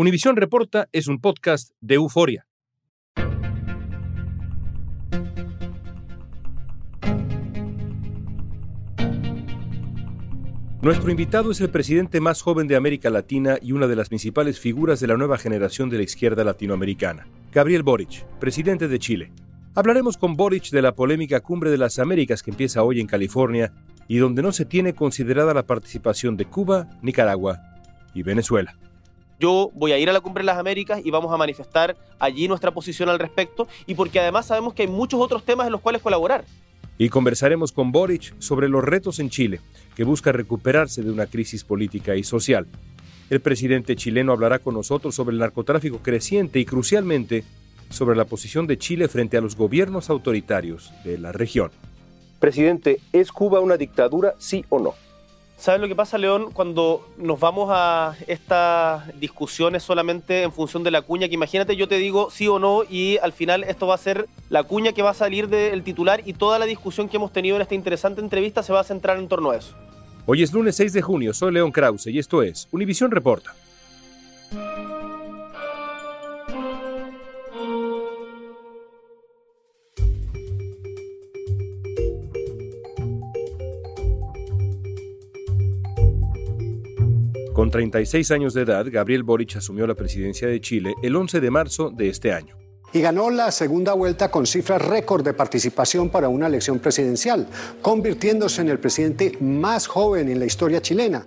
Univisión Reporta es un podcast de euforia. Nuestro invitado es el presidente más joven de América Latina y una de las principales figuras de la nueva generación de la izquierda latinoamericana, Gabriel Boric, presidente de Chile. Hablaremos con Boric de la polémica Cumbre de las Américas que empieza hoy en California y donde no se tiene considerada la participación de Cuba, Nicaragua y Venezuela. Yo voy a ir a la Cumbre de las Américas y vamos a manifestar allí nuestra posición al respecto y porque además sabemos que hay muchos otros temas en los cuales colaborar. Y conversaremos con Boric sobre los retos en Chile, que busca recuperarse de una crisis política y social. El presidente chileno hablará con nosotros sobre el narcotráfico creciente y, crucialmente, sobre la posición de Chile frente a los gobiernos autoritarios de la región. Presidente, ¿es Cuba una dictadura, sí o no? ¿Sabes lo que pasa, León? Cuando nos vamos a estas discusiones solamente en función de la cuña, que imagínate yo te digo sí o no y al final esto va a ser la cuña que va a salir del titular y toda la discusión que hemos tenido en esta interesante entrevista se va a centrar en torno a eso. Hoy es lunes 6 de junio, soy León Krause y esto es Univisión Reporta. Con 36 años de edad, Gabriel Boric asumió la presidencia de Chile el 11 de marzo de este año. Y ganó la segunda vuelta con cifras récord de participación para una elección presidencial, convirtiéndose en el presidente más joven en la historia chilena.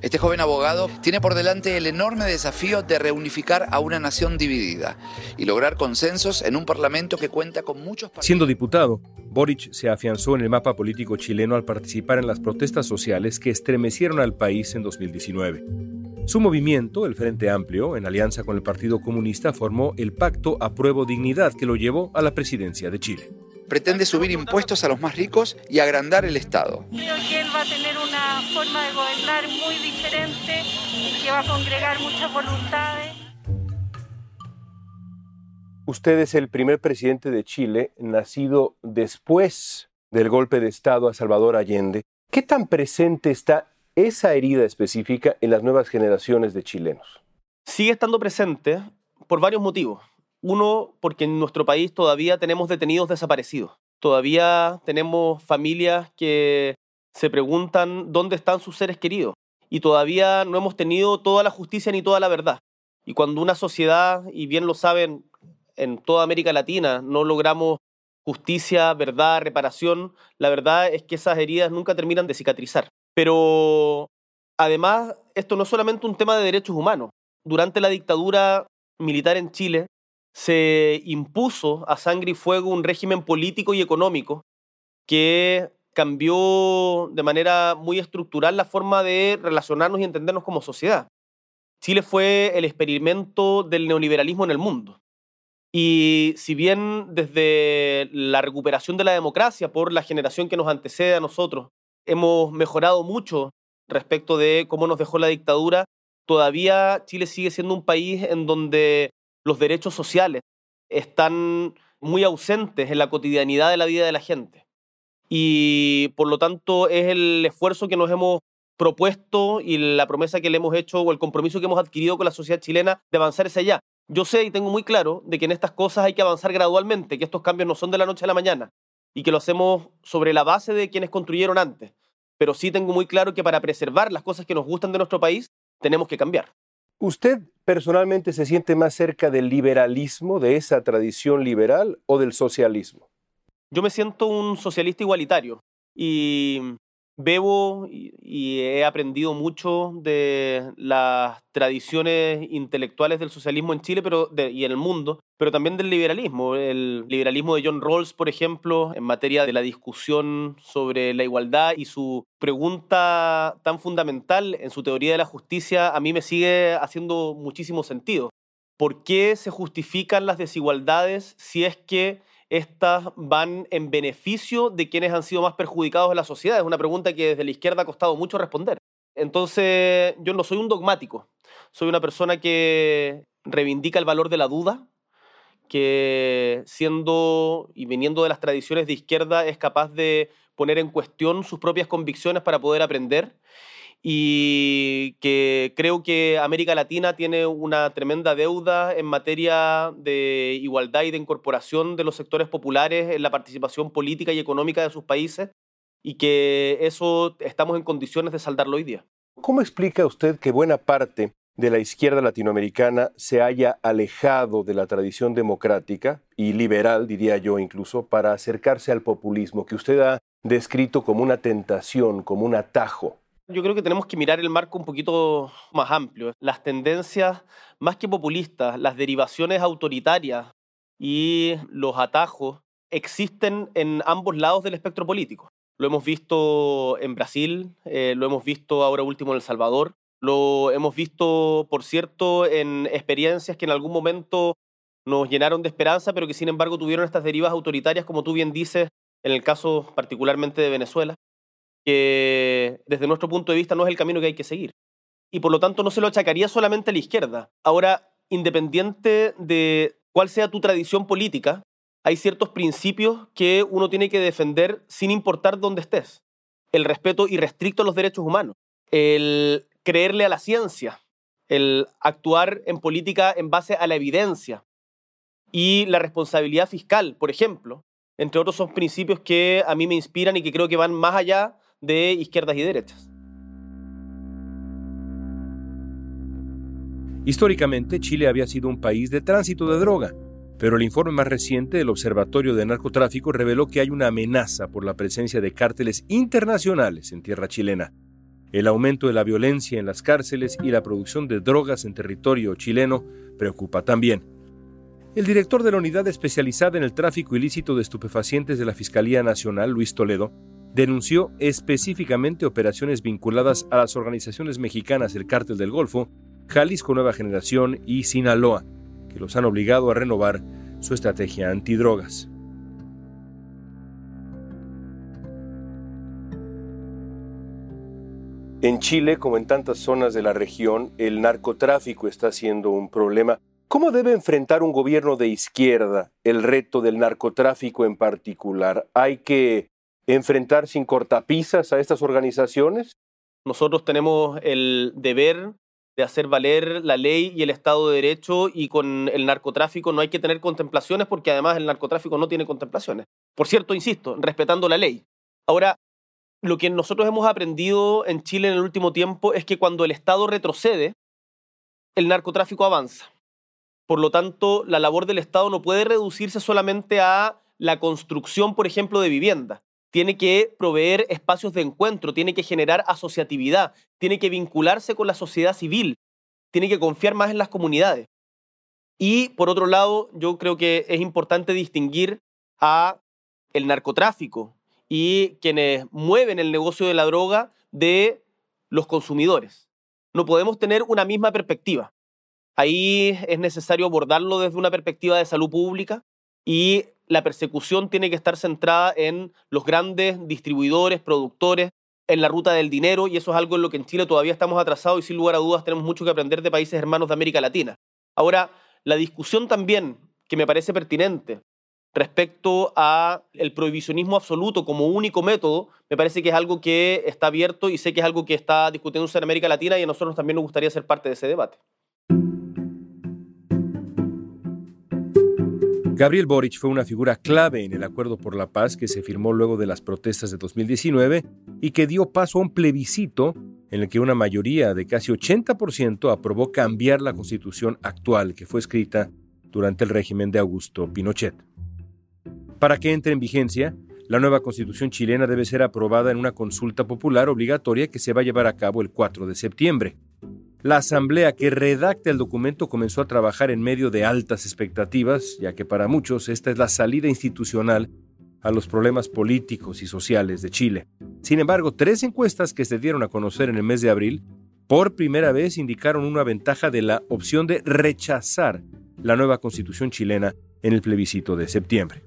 Este joven abogado tiene por delante el enorme desafío de reunificar a una nación dividida y lograr consensos en un parlamento que cuenta con muchos... Siendo diputado, Boric se afianzó en el mapa político chileno al participar en las protestas sociales que estremecieron al país en 2019. Su movimiento, el Frente Amplio, en alianza con el Partido Comunista, formó el Pacto Apruebo Dignidad que lo llevó a la presidencia de Chile pretende subir impuestos a los más ricos y agrandar el Estado. Creo que él va a tener forma de gobernar muy diferente y que va a congregar muchas voluntades. Usted es el primer presidente de Chile nacido después del golpe de Estado a Salvador Allende. ¿Qué tan presente está esa herida específica en las nuevas generaciones de chilenos? Sigue estando presente por varios motivos. Uno, porque en nuestro país todavía tenemos detenidos desaparecidos. Todavía tenemos familias que se preguntan dónde están sus seres queridos. Y todavía no hemos tenido toda la justicia ni toda la verdad. Y cuando una sociedad, y bien lo saben en toda América Latina, no logramos justicia, verdad, reparación, la verdad es que esas heridas nunca terminan de cicatrizar. Pero además, esto no es solamente un tema de derechos humanos. Durante la dictadura militar en Chile, se impuso a sangre y fuego un régimen político y económico que cambió de manera muy estructural la forma de relacionarnos y entendernos como sociedad. Chile fue el experimento del neoliberalismo en el mundo. Y si bien desde la recuperación de la democracia por la generación que nos antecede a nosotros hemos mejorado mucho respecto de cómo nos dejó la dictadura, todavía Chile sigue siendo un país en donde los derechos sociales están muy ausentes en la cotidianidad de la vida de la gente. Y por lo tanto es el esfuerzo que nos hemos propuesto y la promesa que le hemos hecho o el compromiso que hemos adquirido con la sociedad chilena de avanzar hacia allá. Yo sé y tengo muy claro de que en estas cosas hay que avanzar gradualmente, que estos cambios no son de la noche a la mañana y que lo hacemos sobre la base de quienes construyeron antes. Pero sí tengo muy claro que para preservar las cosas que nos gustan de nuestro país tenemos que cambiar. ¿Usted personalmente se siente más cerca del liberalismo, de esa tradición liberal, o del socialismo? Yo me siento un socialista igualitario y bebo y, he aprendido mucho de las tradiciones intelectuales del socialismo en Chile pero y en el mundo, pero también del liberalismo. El liberalismo de John Rawls, por ejemplo, en materia de la discusión sobre la igualdad y su pregunta tan fundamental en su teoría de la justicia, a mí me sigue haciendo muchísimo sentido. ¿Por qué se justifican las desigualdades si es que estas van en beneficio de quienes han sido más perjudicados en la sociedad? Es una pregunta que desde la izquierda ha costado mucho responder. Entonces, yo no soy un dogmático, soy una persona que reivindica el valor de la duda, que siendo y viniendo de las tradiciones de izquierda es capaz de poner en cuestión sus propias convicciones para poder aprender y que creo que América Latina tiene una tremenda deuda en materia de igualdad y de incorporación de los sectores populares en la participación política y económica de sus países y que eso estamos en condiciones de saldarlo hoy día. ¿Cómo explica usted que buena parte de la izquierda latinoamericana se haya alejado de la tradición democrática y liberal, diría yo incluso, para acercarse al populismo que usted ha descrito como una tentación, como un atajo? Yo creo que tenemos que mirar el marco un poquito más amplio. Las tendencias, más que populistas, las derivaciones autoritarias y los atajos existen en ambos lados del espectro político. Lo hemos visto en Brasil, eh, lo hemos visto ahora último en El Salvador, lo hemos visto, por cierto, en experiencias que en algún momento nos llenaron de esperanza, pero que sin embargo tuvieron estas derivas autoritarias, como tú bien dices, en el caso particularmente de Venezuela que desde nuestro punto de vista no es el camino que hay que seguir. Y por lo tanto no se lo achacaría solamente a la izquierda. Ahora, independiente de cuál sea tu tradición política, hay ciertos principios que uno tiene que defender sin importar dónde estés. El respeto irrestricto a los derechos humanos, el creerle a la ciencia, el actuar en política en base a la evidencia y la responsabilidad fiscal, por ejemplo, entre otros son principios que a mí me inspiran y que creo que van más allá de izquierdas y derechas. Históricamente, Chile había sido un país de tránsito de droga, pero el informe más reciente del Observatorio de Narcotráfico reveló que hay una amenaza por la presencia de cárteles internacionales en tierra chilena. El aumento de la violencia en las cárceles y la producción de drogas en territorio chileno preocupa también. El director de la unidad especializada en el tráfico ilícito de estupefacientes de la Fiscalía Nacional, Luis Toledo, denunció específicamente operaciones vinculadas a las organizaciones mexicanas del Cártel del Golfo, Jalisco Nueva Generación y Sinaloa, que los han obligado a renovar su estrategia antidrogas. En Chile, como en tantas zonas de la región, el narcotráfico está siendo un problema. ¿Cómo debe enfrentar un gobierno de izquierda el reto del narcotráfico en particular? ¿Hay que enfrentar sin cortapisas a estas organizaciones? Nosotros tenemos el deber de hacer valer la ley y el Estado de Derecho y con el narcotráfico no hay que tener contemplaciones porque además el narcotráfico no tiene contemplaciones. Por cierto, insisto, respetando la ley. Ahora, lo que nosotros hemos aprendido en Chile en el último tiempo es que cuando el Estado retrocede, el narcotráfico avanza. Por lo tanto, la labor del Estado no puede reducirse solamente a la construcción, por ejemplo, de vivienda tiene que proveer espacios de encuentro, tiene que generar asociatividad, tiene que vincularse con la sociedad civil, tiene que confiar más en las comunidades. Y por otro lado, yo creo que es importante distinguir a el narcotráfico y quienes mueven el negocio de la droga de los consumidores. No podemos tener una misma perspectiva. Ahí es necesario abordarlo desde una perspectiva de salud pública y la persecución tiene que estar centrada en los grandes distribuidores, productores, en la ruta del dinero, y eso es algo en lo que en Chile todavía estamos atrasados y sin lugar a dudas tenemos mucho que aprender de países hermanos de América Latina. Ahora, la discusión también que me parece pertinente respecto a el prohibicionismo absoluto como único método, me parece que es algo que está abierto y sé que es algo que está discutiéndose en América Latina y a nosotros también nos gustaría ser parte de ese debate. Gabriel Boric fue una figura clave en el acuerdo por la paz que se firmó luego de las protestas de 2019 y que dio paso a un plebiscito en el que una mayoría de casi 80% aprobó cambiar la constitución actual que fue escrita durante el régimen de Augusto Pinochet. Para que entre en vigencia, la nueva constitución chilena debe ser aprobada en una consulta popular obligatoria que se va a llevar a cabo el 4 de septiembre. La asamblea que redacta el documento comenzó a trabajar en medio de altas expectativas, ya que para muchos esta es la salida institucional a los problemas políticos y sociales de Chile. Sin embargo, tres encuestas que se dieron a conocer en el mes de abril por primera vez indicaron una ventaja de la opción de rechazar la nueva constitución chilena en el plebiscito de septiembre.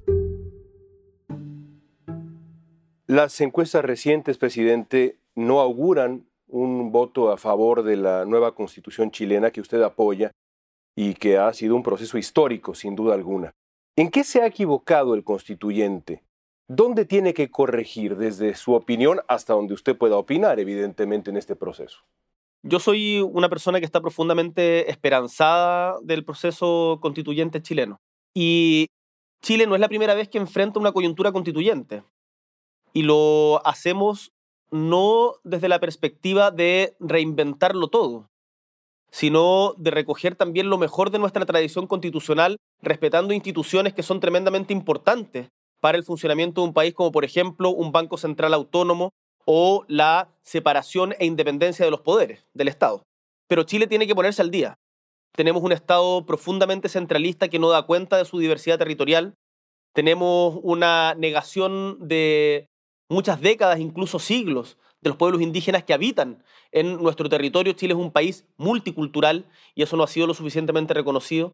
Las encuestas recientes, presidente, no auguran un voto a favor de la nueva constitución chilena que usted apoya y que ha sido un proceso histórico, sin duda alguna. ¿En qué se ha equivocado el constituyente ¿Dónde tiene que corregir desde su opinión hasta donde usted pueda opinar, evidentemente, en este proceso? Yo soy una persona que está profundamente esperanzada del proceso constituyente chileno. Y Chile no es la primera vez que enfrenta una coyuntura constituyente. Y lo hacemos no desde la perspectiva de reinventarlo todo, sino de recoger también lo mejor de nuestra tradición constitucional, respetando instituciones que son tremendamente importantes para el funcionamiento de un país, como por ejemplo un Banco Central Autónomo o la separación e independencia de los poderes del Estado. Pero Chile tiene que ponerse al día. Tenemos un Estado profundamente centralista que no da cuenta de su diversidad territorial. Tenemos una negación de muchas décadas, incluso siglos, de los pueblos indígenas que habitan en nuestro territorio. Chile es un país multicultural y eso no ha sido lo suficientemente reconocido.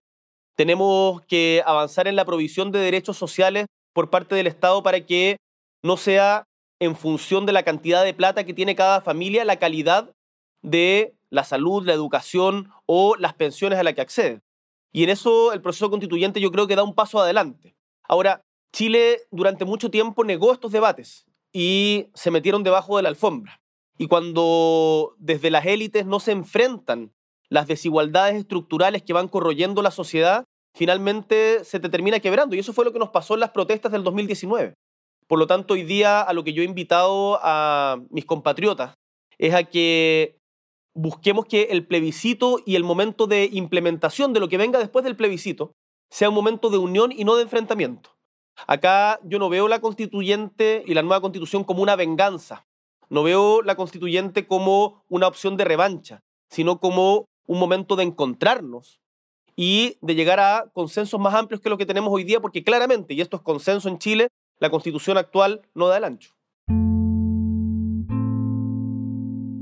Tenemos que avanzar en la provisión de derechos sociales por parte del Estado para que no sea en función de la cantidad de plata que tiene cada familia la calidad de la salud, la educación o las pensiones a las que accede. Y en eso el proceso constituyente yo creo que da un paso adelante. Ahora, Chile durante mucho tiempo negó estos debates y se metieron debajo de la alfombra. Y cuando desde las élites no se enfrentan las desigualdades estructurales que van corroyendo la sociedad, finalmente se te termina quebrando. Y eso fue lo que nos pasó en las protestas del 2019. Por lo tanto, hoy día a lo que yo he invitado a mis compatriotas es a que busquemos que el plebiscito y el momento de implementación de lo que venga después del plebiscito sea un momento de unión y no de enfrentamiento. Acá yo no veo la constituyente y la nueva constitución como una venganza. No veo la constituyente como una opción de revancha, sino como un momento de encontrarnos y de llegar a consensos más amplios que lo que tenemos hoy día, porque claramente, y esto es consenso en Chile, la constitución actual no da el ancho.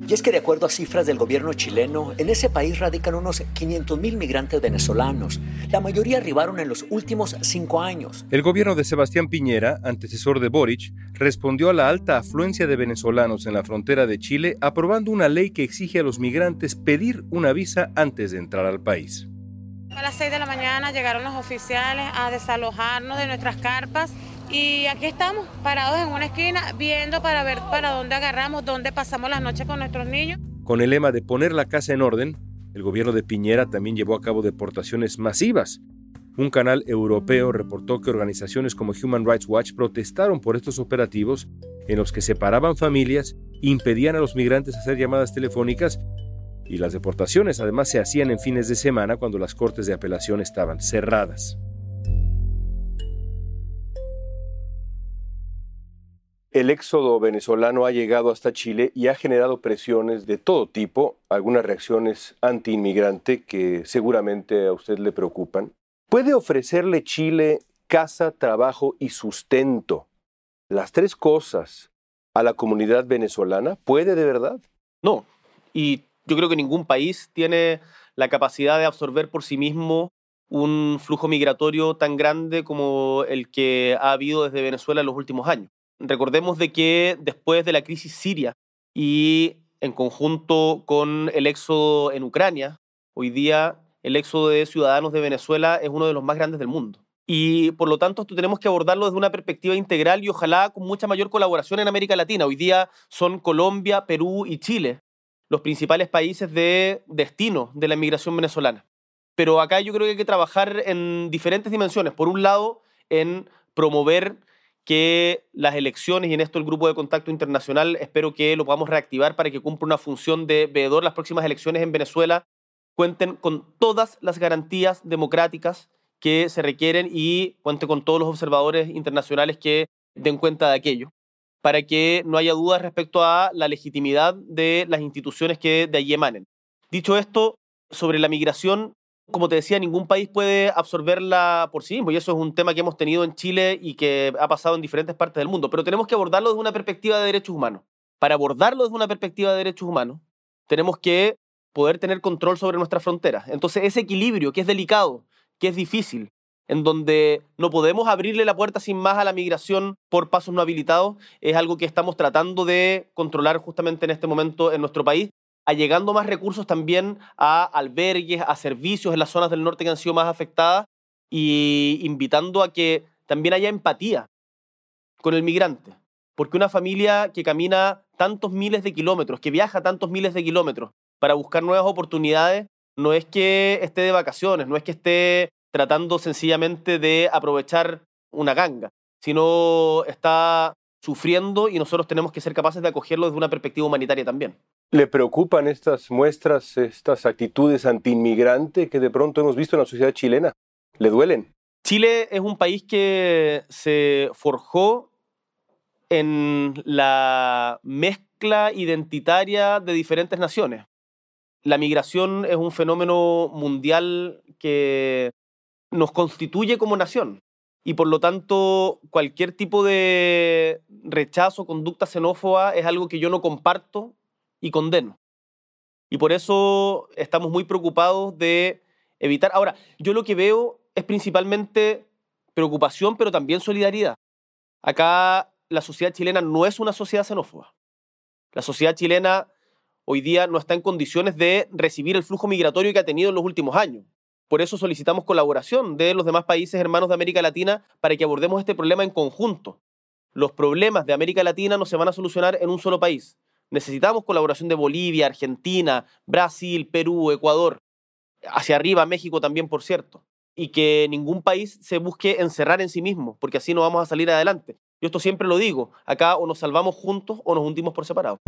Y es que de acuerdo a cifras del gobierno chileno, en ese país radican unos 500.000 migrantes venezolanos. La mayoría arribaron en los últimos cinco años. El gobierno de Sebastián Piñera, antecesor de Boric, respondió a la alta afluencia de venezolanos en la frontera de Chile aprobando una ley que exige a los migrantes pedir una visa antes de entrar al país. A las 6 de la mañana llegaron los oficiales a desalojarnos de nuestras carpas y aquí estamos, parados en una esquina, viendo para ver para dónde agarramos, dónde pasamos las noches con nuestros niños. Con el lema de poner la casa en orden, el gobierno de Piñera también llevó a cabo deportaciones masivas. Un canal europeo reportó que organizaciones como Human Rights Watch protestaron por estos operativos en los que separaban familias, impedían a los migrantes hacer llamadas telefónicas y las deportaciones además se hacían en fines de semana cuando las cortes de apelación estaban cerradas. El éxodo venezolano ha llegado hasta Chile y ha generado presiones de todo tipo, algunas reacciones anti-inmigrante que seguramente a usted le preocupan. ¿Puede ofrecerle Chile casa, trabajo y sustento? Las tres cosas a la comunidad venezolana. ¿Puede de verdad? No. Y yo creo que ningún país tiene la capacidad de absorber por sí mismo un flujo migratorio tan grande como el que ha habido desde Venezuela en los últimos años. Recordemos de que después de la crisis siria y en conjunto con el éxodo en Ucrania, hoy día el éxodo de ciudadanos de Venezuela es uno de los más grandes del mundo. Y por lo tanto, esto tenemos que abordarlo desde una perspectiva integral y ojalá con mucha mayor colaboración en América Latina. Hoy día son Colombia, Perú y Chile los principales países de destino de la inmigración venezolana. Pero acá yo creo que hay que trabajar en diferentes dimensiones. Por un lado, en promover que las elecciones, y en esto el Grupo de Contacto Internacional, espero que lo podamos reactivar para que cumpla una función de veedor las próximas elecciones en Venezuela, cuenten con todas las garantías democráticas que se requieren y cuenten con todos los observadores internacionales que den cuenta de aquello, para que no haya dudas respecto a la legitimidad de las instituciones que de allí emanen. Dicho esto, sobre la migración, como te decía, ningún país puede absorberla por sí mismo y eso es un tema que hemos tenido en Chile y que ha pasado en diferentes partes del mundo, pero tenemos que abordarlo desde una perspectiva de derechos humanos. Para abordarlo desde una perspectiva de derechos humanos, tenemos que poder tener control sobre nuestras fronteras. Entonces, ese equilibrio que es delicado, que es difícil, en donde no podemos abrirle la puerta sin más a la migración por pasos no habilitados, es algo que estamos tratando de controlar justamente en este momento en nuestro país allegando más recursos también a albergues, a servicios en las zonas del norte que han sido más afectadas y invitando a que también haya empatía con el migrante. Porque una familia que camina tantos miles de kilómetros, que viaja tantos miles de kilómetros para buscar nuevas oportunidades, no es que esté de vacaciones, no es que esté tratando sencillamente de aprovechar una ganga, sino está sufriendo y nosotros tenemos que ser capaces de acogerlo desde una perspectiva humanitaria también. ¿Le preocupan estas muestras, estas actitudes antiinmigrante que de pronto hemos visto en la sociedad chilena? ¿Le duelen? Chile es un país que se forjó en la mezcla identitaria de diferentes naciones. La migración es un fenómeno mundial que nos constituye como nación y por lo tanto cualquier tipo de rechazo, conducta xenófoba es algo que yo no comparto y condeno. Y por eso estamos muy preocupados de evitar. Ahora, yo lo que veo es principalmente preocupación, pero también solidaridad. Acá la sociedad chilena no es una sociedad xenófoba. La sociedad chilena hoy día no está en condiciones de recibir el flujo migratorio que ha tenido en los últimos años. Por eso solicitamos colaboración de los demás países hermanos de América Latina para que abordemos este problema en conjunto. Los problemas de América Latina no se van a solucionar en un solo país. Necesitamos colaboración de Bolivia, Argentina, Brasil, Perú, Ecuador, hacia arriba México también, por cierto. Y que ningún país se busque encerrar en sí mismo, porque así no vamos a salir adelante. Yo esto siempre lo digo, acá o nos salvamos juntos o nos hundimos por separado.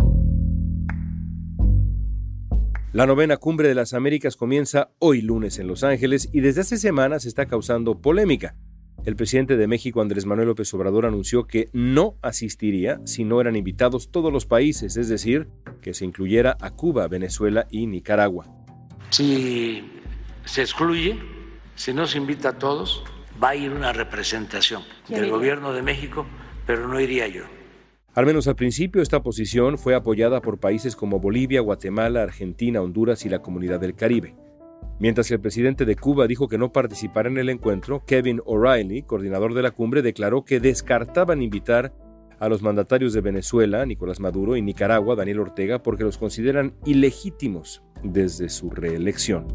La novena cumbre de las Américas comienza hoy lunes en Los Ángeles y desde hace semanas está causando polémica. El presidente de México, Andrés Manuel López Obrador, anunció que no asistiría si no eran invitados todos los países, es decir, que se incluyera a Cuba, Venezuela y Nicaragua. Si se excluye, si no se invita a todos, va a ir una representación del gobierno de México, pero no iría yo. Al menos al principio, esta posición fue apoyada por países como Bolivia, Guatemala, Argentina, Honduras y la Comunidad del Caribe. Mientras que el presidente de Cuba dijo que no participará en el encuentro, Kevin O'Reilly, coordinador de la cumbre, declaró que descartaban invitar a los mandatarios de Venezuela, Nicolás Maduro, y Nicaragua, Daniel Ortega, porque los consideran ilegítimos desde su reelección.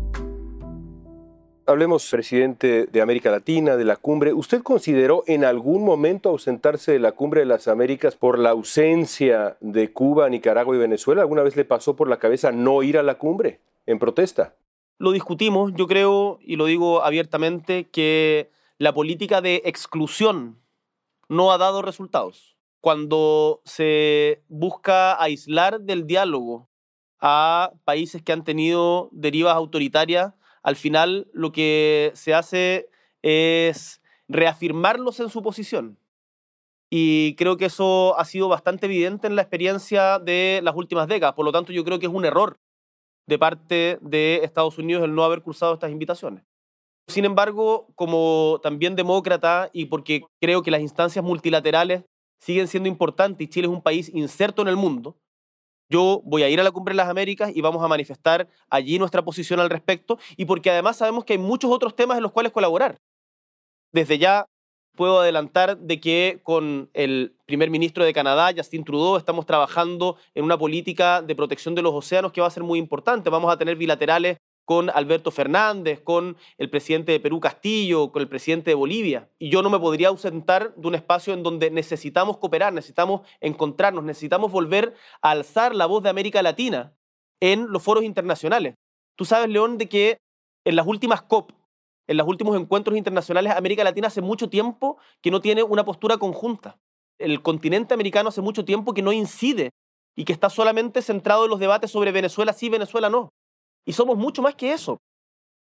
Hablemos, presidente de América Latina, de la cumbre. ¿Usted consideró en algún momento ausentarse de la cumbre de las Américas por la ausencia de Cuba, Nicaragua y Venezuela? ¿Alguna vez le pasó por la cabeza no ir a la cumbre en protesta? Lo discutimos, yo creo, y lo digo abiertamente, que la política de exclusión no ha dado resultados. Cuando se busca aislar del diálogo a países que han tenido derivas autoritarias, al final lo que se hace es reafirmarlos en su posición. Y creo que eso ha sido bastante evidente en la experiencia de las últimas décadas. Por lo tanto, yo creo que es un error de parte de Estados Unidos el no haber cruzado estas invitaciones. Sin embargo, como también demócrata y porque creo que las instancias multilaterales siguen siendo importantes y Chile es un país inserto en el mundo, yo voy a ir a la Cumbre de las Américas y vamos a manifestar allí nuestra posición al respecto y porque además sabemos que hay muchos otros temas en los cuales colaborar. Desde ya puedo adelantar de que con el primer ministro de Canadá, Justin Trudeau, estamos trabajando en una política de protección de los océanos que va a ser muy importante. Vamos a tener bilaterales con Alberto Fernández, con el presidente de Perú Castillo, con el presidente de Bolivia. Y yo no me podría ausentar de un espacio en donde necesitamos cooperar, necesitamos encontrarnos, necesitamos volver a alzar la voz de América Latina en los foros internacionales. Tú sabes, León, de que en las últimas COP, en los últimos encuentros internacionales, América Latina hace mucho tiempo que no tiene una postura conjunta. El continente americano hace mucho tiempo que no incide y que está solamente centrado en los debates sobre Venezuela sí, Venezuela no. Y somos mucho más que eso.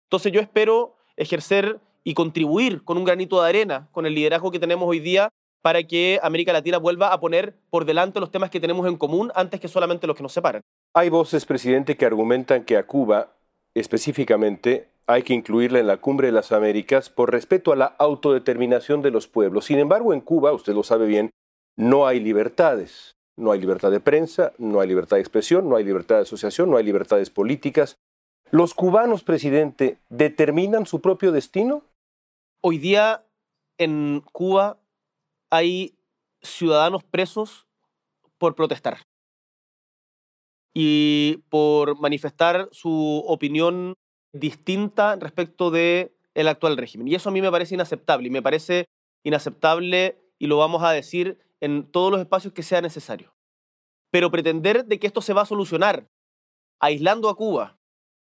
Entonces yo espero ejercer y contribuir con un granito de arena, con el liderazgo que tenemos hoy día, para que América Latina vuelva a poner por delante los temas que tenemos en común antes que solamente los que nos separan. Hay voces, presidente, que argumentan que a Cuba, específicamente, hay que incluirla en la cumbre de las Américas por respeto a la autodeterminación de los pueblos. Sin embargo, en Cuba, usted lo sabe bien, no hay libertades. No hay libertad de prensa, no hay libertad de expresión, no hay libertad de asociación, no hay libertades políticas. ¿Los cubanos, presidente, determinan su propio destino? Hoy día en Cuba hay ciudadanos presos por protestar y por manifestar su opinión distinta respecto de el actual régimen. Y eso a mí me parece inaceptable y me parece inaceptable y lo vamos a decir en todos los espacios que sea necesario. Pero pretender de que esto se va a solucionar aislando a Cuba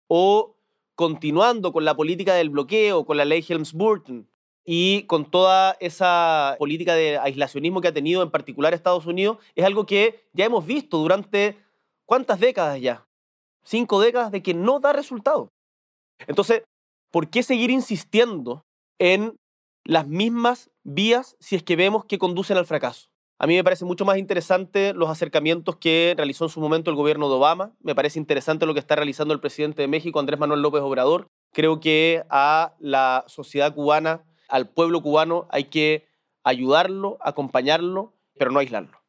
o continuando con la política del bloqueo, con la ley Helms-Burton y con toda esa política de aislacionismo que ha tenido en particular Estados Unidos, es algo que ya hemos visto durante cuántas décadas ya, cinco décadas de que no da resultado. Entonces, ¿por qué seguir insistiendo en las mismas vías si es que vemos que conducen al fracaso? A mí me parece mucho más interesante los acercamientos que realizó en su momento el gobierno de Obama. Me parece interesante lo que está realizando el presidente de México, Andrés Manuel López Obrador. Creo que a la sociedad cubana, al pueblo cubano, hay que ayudarlo, acompañarlo, pero no aislarlo.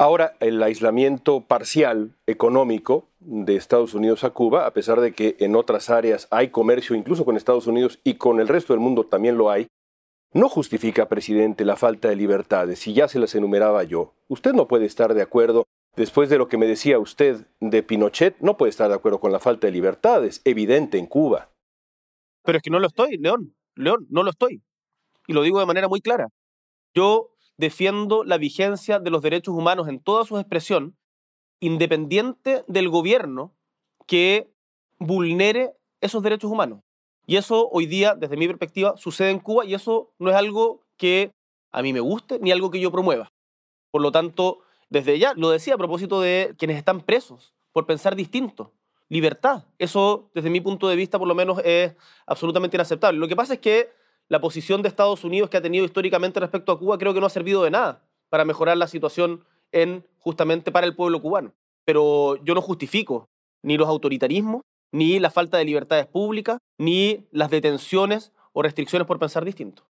Ahora, el aislamiento parcial económico de Estados Unidos a Cuba, a pesar de que en otras áreas hay comercio incluso con Estados Unidos y con el resto del mundo también lo hay, no justifica, presidente, la falta de libertades, si ya se las enumeraba yo. Usted no puede estar de acuerdo, después de lo que me decía usted de Pinochet, no puede estar de acuerdo con la falta de libertades, evidente en Cuba. Pero es que no lo estoy, León, León, no lo estoy. Y lo digo de manera muy clara. Yo defiendo la vigencia de los derechos humanos en toda su expresión, independiente del gobierno que vulnere esos derechos humanos. Y eso hoy día, desde mi perspectiva, sucede en Cuba y eso no es algo que a mí me guste ni algo que yo promueva. Por lo tanto, desde ya, lo decía a propósito de quienes están presos por pensar distinto. Libertad. Eso, desde mi punto de vista, por lo menos, es absolutamente inaceptable. Lo que pasa es que la posición de Estados Unidos que ha tenido históricamente respecto a Cuba creo que no ha servido de nada para mejorar la situación en justamente para el pueblo cubano. Pero yo no justifico ni los autoritarismos ni la falta de libertades públicas, ni las detenciones o restricciones por pensar distinto.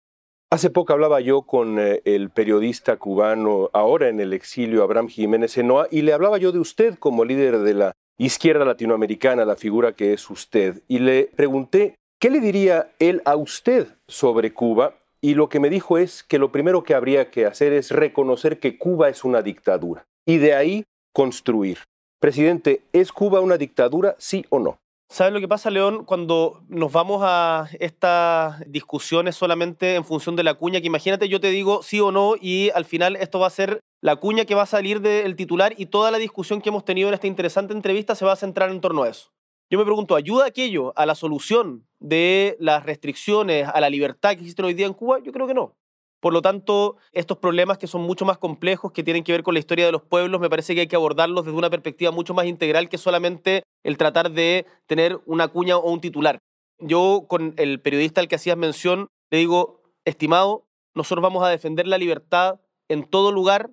Hace poco hablaba yo con eh, el periodista cubano, ahora en el exilio, Abraham Jiménez Enoa, y le hablaba yo de usted como líder de la izquierda latinoamericana, la figura que es usted, y le pregunté, ¿qué le diría él a usted sobre Cuba? Y lo que me dijo es que lo primero que habría que hacer es reconocer que Cuba es una dictadura, y de ahí construir. Presidente, ¿es Cuba una dictadura, sí o no? ¿Sabes lo que pasa, León? Cuando nos vamos a estas discusiones solamente en función de la cuña, que imagínate yo te digo sí o no y al final esto va a ser la cuña que va a salir del titular y toda la discusión que hemos tenido en esta interesante entrevista se va a centrar en torno a eso. Yo me pregunto, ¿ayuda aquello a la solución de las restricciones a la libertad que existen hoy día en Cuba? Yo creo que no. Por lo tanto, estos problemas que son mucho más complejos, que tienen que ver con la historia de los pueblos, me parece que hay que abordarlos desde una perspectiva mucho más integral que solamente el tratar de tener una cuña o un titular. Yo con el periodista al que hacías mención le digo, estimado, nosotros vamos a defender la libertad en todo lugar,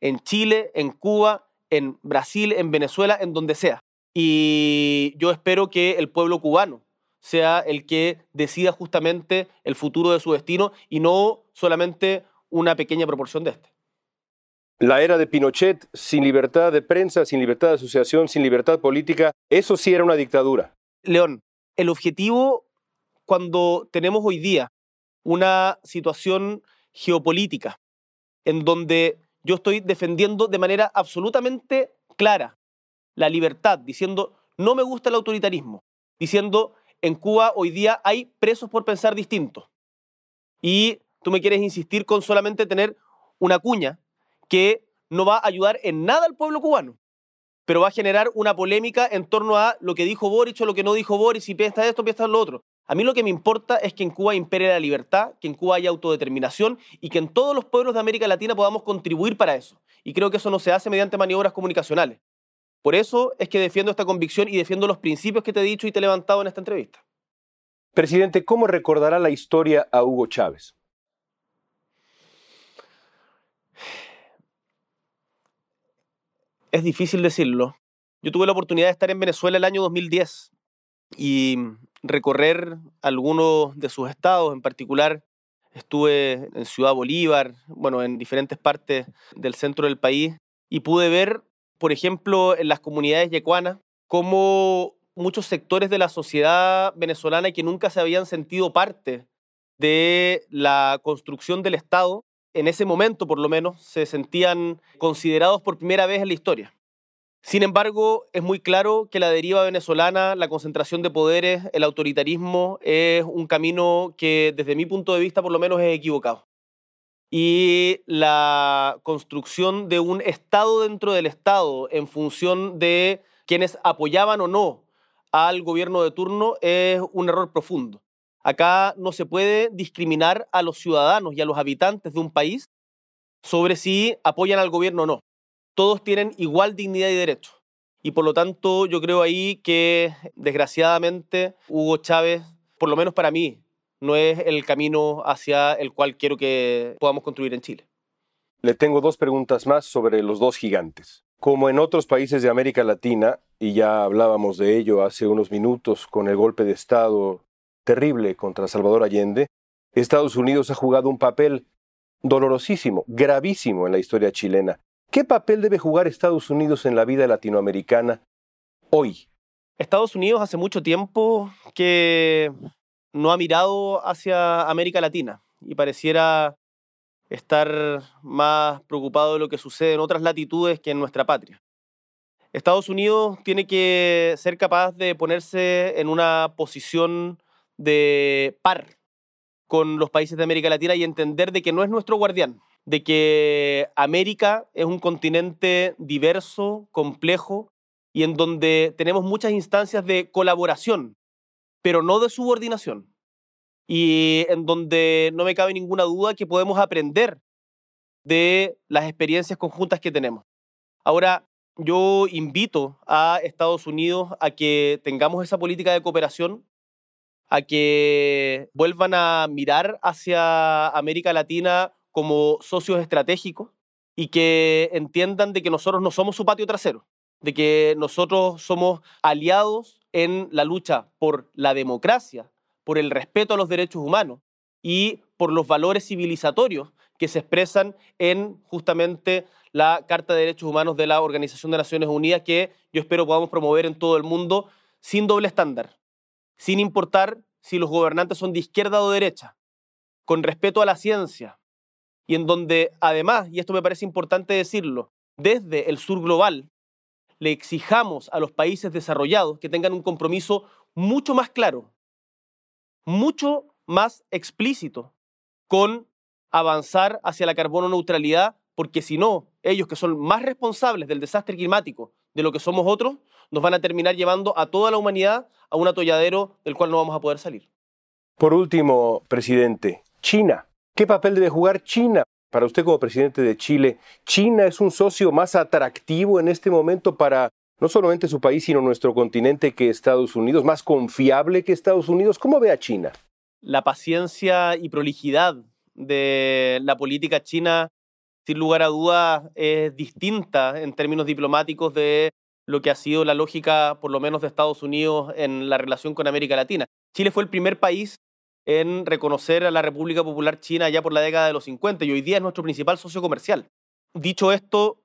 en Chile, en Cuba, en Brasil, en Venezuela, en donde sea. Y yo espero que el pueblo cubano sea el que decida justamente el futuro de su destino y no solamente una pequeña proporción de este. La era de Pinochet, sin libertad de prensa, sin libertad de asociación, sin libertad política, eso sí era una dictadura. León, el objetivo cuando tenemos hoy día una situación geopolítica en donde yo estoy defendiendo de manera absolutamente clara la libertad, diciendo no me gusta el autoritarismo, diciendo en Cuba hoy día hay presos por pensar distinto. Y tú me quieres insistir con solamente tener una cuña que no va a ayudar en nada al pueblo cubano, pero va a generar una polémica en torno a lo que dijo Boric o lo que no dijo Boric, si piensa esto, piensa lo otro. A mí lo que me importa es que en Cuba impere la libertad, que en Cuba haya autodeterminación y que en todos los pueblos de América Latina podamos contribuir para eso. Y creo que eso no se hace mediante maniobras comunicacionales. Por eso es que defiendo esta convicción y defiendo los principios que te he dicho y te he levantado en esta entrevista. Presidente, ¿cómo recordará la historia a Hugo Chávez? Es difícil decirlo. Yo tuve la oportunidad de estar en Venezuela el año 2010 y recorrer algunos de sus estados, en particular estuve en Ciudad Bolívar, bueno, en diferentes partes del centro del país y pude ver por ejemplo, en las comunidades yecuanas, cómo muchos sectores de la sociedad venezolana que nunca se habían sentido parte de la construcción del Estado, en ese momento por lo menos, se sentían considerados por primera vez en la historia. Sin embargo, es muy claro que la deriva venezolana, la concentración de poderes, el autoritarismo, es un camino que desde mi punto de vista por lo menos es equivocado. Y la construcción de un Estado dentro del Estado en función de quienes apoyaban o no al gobierno de turno es un error profundo. Acá no se puede discriminar a los ciudadanos y a los habitantes de un país sobre si apoyan al gobierno o no. Todos tienen igual dignidad y derecho. Y por lo tanto, yo creo ahí que desgraciadamente Hugo Chávez, por lo menos para mí, no es el camino hacia el cual quiero que podamos construir en Chile. Le tengo dos preguntas más sobre los dos gigantes. Como en otros países de América Latina, y ya hablábamos de ello hace unos minutos con el golpe de Estado terrible contra Salvador Allende, Estados Unidos ha jugado un papel dolorosísimo, gravísimo en la historia chilena. ¿Qué papel debe jugar Estados Unidos en la vida latinoamericana hoy? Estados Unidos hace mucho tiempo que no ha mirado hacia América Latina y pareciera estar más preocupado de lo que sucede en otras latitudes que en nuestra patria. Estados Unidos tiene que ser capaz de ponerse en una posición de par con los países de América Latina y entender de que no es nuestro guardián, de que América es un continente diverso, complejo y en donde tenemos muchas instancias de colaboración, pero no de subordinación. Y en donde no me cabe ninguna duda que podemos aprender de las experiencias conjuntas que tenemos. Ahora, yo invito a Estados Unidos a que tengamos esa política de cooperación, a que vuelvan a mirar hacia América Latina como socios estratégicos y que entiendan de que nosotros no somos su patio trasero, de que nosotros somos aliados en la lucha por la democracia, por el respeto a los derechos humanos y por los valores civilizatorios que se expresan en justamente la Carta de Derechos Humanos de la Organización de Naciones Unidas, que yo espero podamos promover en todo el mundo sin doble estándar, sin importar si los gobernantes son de izquierda o de derecha, con respeto a la ciencia, y en donde además, y esto me parece importante decirlo, desde el sur global, le exijamos a los países desarrollados que tengan un compromiso mucho más claro, mucho más explícito con avanzar hacia la carbono neutralidad, porque si no, ellos que son más responsables del desastre climático de lo que somos otros, nos van a terminar llevando a toda la humanidad a un atolladero del cual no vamos a poder salir. Por último, presidente, China. ¿Qué papel debe jugar China? Para usted como presidente de Chile, ¿China es un socio más atractivo en este momento para no solamente su país, sino nuestro continente que Estados Unidos, más confiable que Estados Unidos? ¿Cómo ve a China? La paciencia y prolijidad de la política china, sin lugar a dudas, es distinta en términos diplomáticos de lo que ha sido la lógica, por lo menos de Estados Unidos, en la relación con América Latina. Chile fue el primer país en reconocer a la República Popular China ya por la década de los 50 y hoy día es nuestro principal socio comercial. Dicho esto,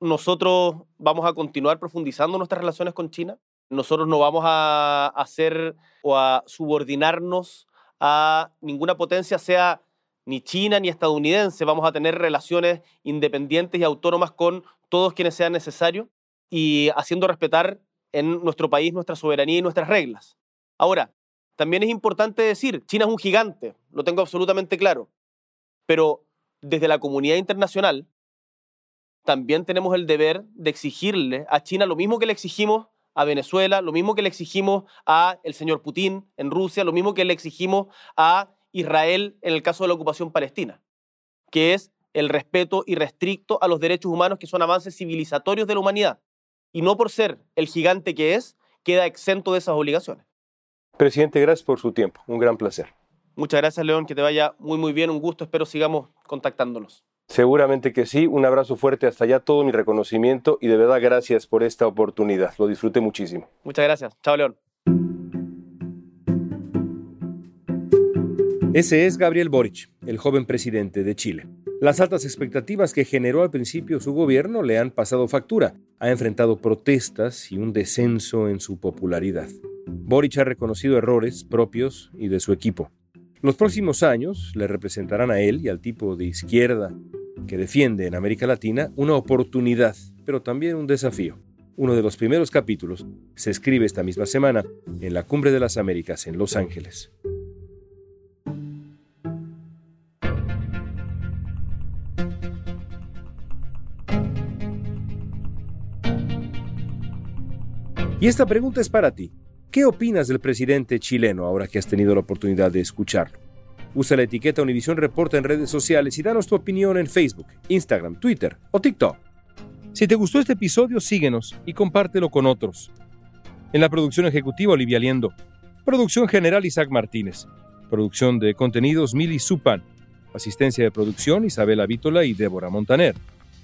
nosotros vamos a continuar profundizando nuestras relaciones con China. Nosotros no vamos a hacer o a subordinarnos a ninguna potencia, sea ni China ni estadounidense. Vamos a tener relaciones independientes y autónomas con todos quienes sean necesarios y haciendo respetar en nuestro país nuestra soberanía y nuestras reglas. Ahora, también es importante decir, China es un gigante, lo tengo absolutamente claro, pero desde la comunidad internacional también tenemos el deber de exigirle a China lo mismo que le exigimos a Venezuela, lo mismo que le exigimos a el señor Putin en Rusia, lo mismo que le exigimos a Israel en el caso de la ocupación palestina, que es el respeto irrestricto a los derechos humanos que son avances civilizatorios de la humanidad. Y no por ser el gigante que es, queda exento de esas obligaciones. Presidente, gracias por su tiempo. Un gran placer. Muchas gracias, León. Que te vaya muy, muy bien. Un gusto. Espero sigamos contactándonos. Seguramente que sí. Un abrazo fuerte hasta allá. Todo mi reconocimiento y de verdad gracias por esta oportunidad. Lo disfruté muchísimo. Muchas gracias. Chao, León. Ese es Gabriel Boric, el joven presidente de Chile. Las altas expectativas que generó al principio su gobierno le han pasado factura. Ha enfrentado protestas y un descenso en su popularidad. Boric ha reconocido errores propios y de su equipo. Los próximos años le representarán a él y al tipo de izquierda que defiende en América Latina una oportunidad, pero también un desafío. Uno de los primeros capítulos se escribe esta misma semana en la Cumbre de las Américas en Los Ángeles. Y esta pregunta es para ti. ¿Qué opinas del presidente chileno ahora que has tenido la oportunidad de escucharlo? Usa la etiqueta Univisión Reporta en redes sociales y danos tu opinión en Facebook, Instagram, Twitter o TikTok. Si te gustó este episodio, síguenos y compártelo con otros. En la producción ejecutiva, Olivia Liendo. Producción general, Isaac Martínez. Producción de contenidos, Mili Supan. Asistencia de producción, Isabela Vítola y Débora Montaner.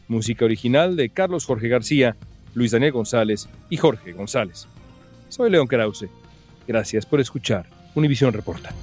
Música original de Carlos Jorge García Luis Daniel González y Jorge González. Soy León Krause. Gracias por escuchar Univisión Reporta.